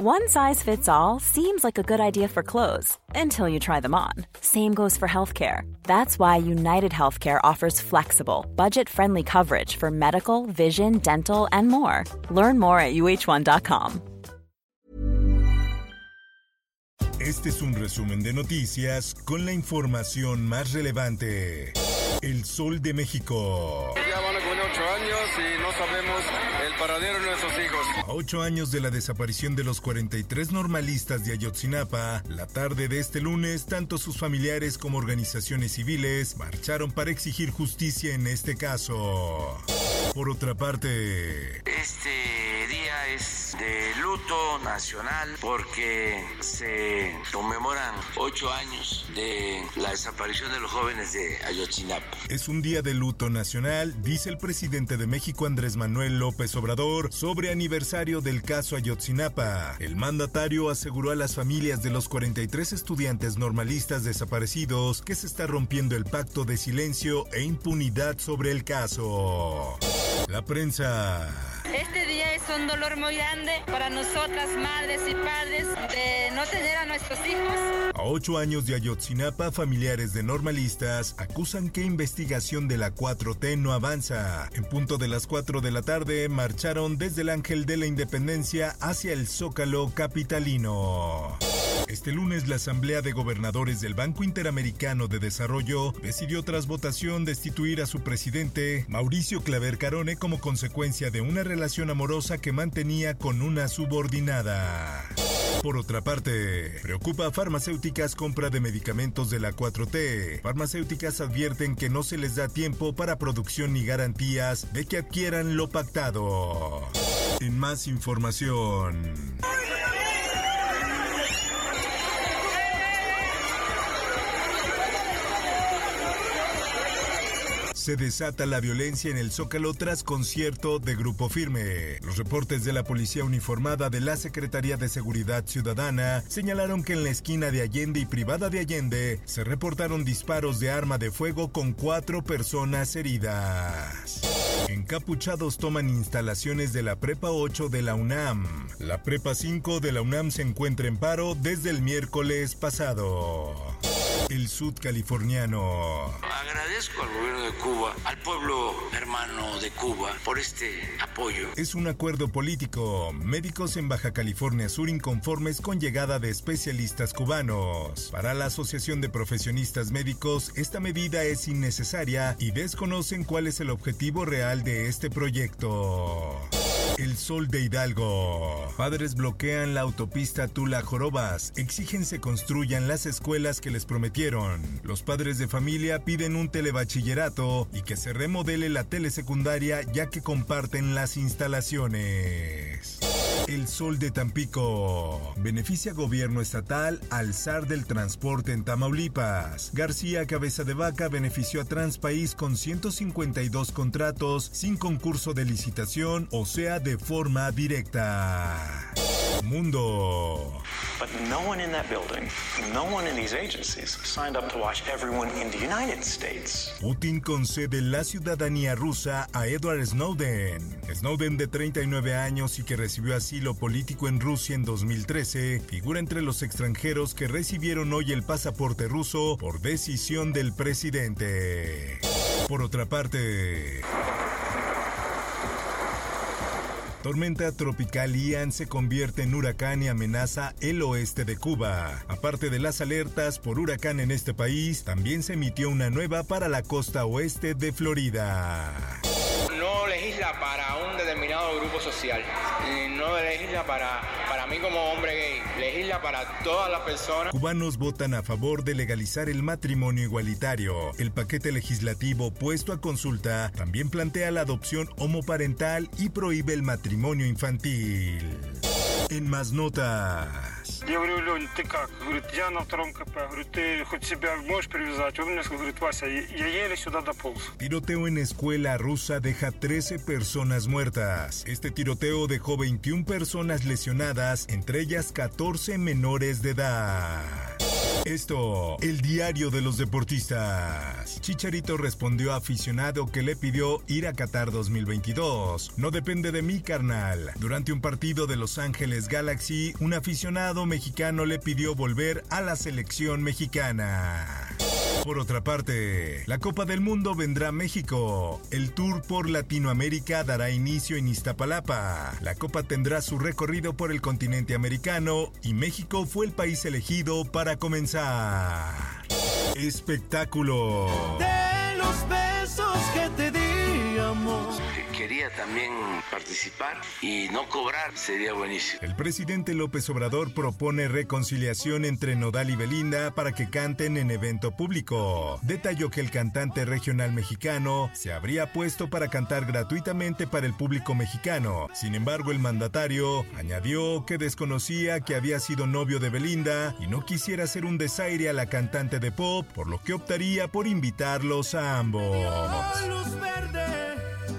One size fits all seems like a good idea for clothes until you try them on. Same goes for healthcare. That's why United Healthcare offers flexible, budget friendly coverage for medical, vision, dental, and more. Learn more at uh1.com. Este es un resumen de noticias con la información más relevante. El Sol de México. Años y no sabemos el paradero de nuestros hijos. A ocho años de la desaparición de los 43 normalistas de Ayotzinapa, la tarde de este lunes, tanto sus familiares como organizaciones civiles marcharon para exigir justicia en este caso. Por otra parte, Este día es de luto nacional porque se conmemoran ocho años de la desaparición de los jóvenes de Ayotzinapa. es un día de luto nacional, dice el presidente de México Andrés Manuel López Obrador, sobre aniversario del caso Ayotzinapa. El mandatario aseguró a las familias de los 43 estudiantes normalistas desaparecidos que se está rompiendo el pacto de silencio e impunidad sobre el caso. La prensa. Un dolor muy grande para nosotras, madres y padres, de no tener a nuestros hijos. A ocho años de Ayotzinapa, familiares de normalistas acusan que investigación de la 4T no avanza. En punto de las 4 de la tarde, marcharon desde el Ángel de la Independencia hacia el Zócalo capitalino. Este lunes la Asamblea de Gobernadores del Banco Interamericano de Desarrollo decidió tras votación destituir a su presidente, Mauricio Claver Carone, como consecuencia de una relación amorosa que mantenía con una subordinada. Por otra parte, preocupa a farmacéuticas compra de medicamentos de la 4T. Farmacéuticas advierten que no se les da tiempo para producción ni garantías de que adquieran lo pactado. En más información. Se desata la violencia en el Zócalo tras concierto de Grupo Firme. Los reportes de la policía uniformada de la Secretaría de Seguridad Ciudadana señalaron que en la esquina de Allende y Privada de Allende se reportaron disparos de arma de fuego con cuatro personas heridas. Encapuchados toman instalaciones de la Prepa 8 de la UNAM. La Prepa 5 de la UNAM se encuentra en paro desde el miércoles pasado. El sudcaliforniano. Agradezco al gobierno de Cuba, al pueblo hermano de Cuba, por este apoyo. Es un acuerdo político. Médicos en Baja California Sur inconformes con llegada de especialistas cubanos. Para la Asociación de Profesionistas Médicos, esta medida es innecesaria y desconocen cuál es el objetivo real de este proyecto. El Sol de Hidalgo. Padres bloquean la autopista Tula Jorobas. Exigen se construyan las escuelas que les prometieron. Los padres de familia piden un telebachillerato y que se remodele la telesecundaria ya que comparten las instalaciones. El Sol de Tampico. Beneficia gobierno estatal al zar del transporte en Tamaulipas. García Cabeza de Vaca benefició a Transpaís con 152 contratos sin concurso de licitación, o sea, de forma directa. Mundo. But no one in that building, no one in these agencies signed up to watch everyone in the United States. Putin concede la ciudadanía rusa a Edward Snowden. Snowden, de 39 años y que recibió asilo político en Rusia en 2013, figura entre los extranjeros que recibieron hoy el pasaporte ruso por decisión del presidente. Por otra parte, Tormenta tropical Ian se convierte en huracán y amenaza el oeste de Cuba. Aparte de las alertas por huracán en este país, también se emitió una nueva para la costa oeste de Florida. no legisla para un determinado grupo social, y no legisla para, para mí como hombre gay, para. Cubanos votan a favor de legalizar el matrimonio igualitario. El paquete legislativo puesto a consulta también plantea la adopción homoparental y prohíbe el matrimonio infantil. En más notas. Я говорю, Лень, ты как? Говорит, я на втором КП. Говорю, ты хоть себя можешь привязать? Он мне говорит, Вася, я еле сюда дополз. Tiroteo en escuela rusa deja 13 personas muertas. Este tiroteo dejó 21 personas lesionadas, entre ellas 14 menores de edad. Esto, el diario de los deportistas. Chicharito respondió a aficionado que le pidió ir a Qatar 2022. No depende de mí, carnal. Durante un partido de Los Ángeles Galaxy, un aficionado mexicano le pidió volver a la selección mexicana. Por otra parte, la Copa del Mundo vendrá a México. El tour por Latinoamérica dará inicio en Iztapalapa. La Copa tendrá su recorrido por el continente americano y México fue el país elegido para comenzar. Espectáculo. Quería también participar y no cobrar sería buenísimo. El presidente López Obrador propone reconciliación entre Nodal y Belinda para que canten en evento público. Detalló que el cantante regional mexicano se habría puesto para cantar gratuitamente para el público mexicano. Sin embargo, el mandatario añadió que desconocía que había sido novio de Belinda y no quisiera hacer un desaire a la cantante de pop, por lo que optaría por invitarlos a ambos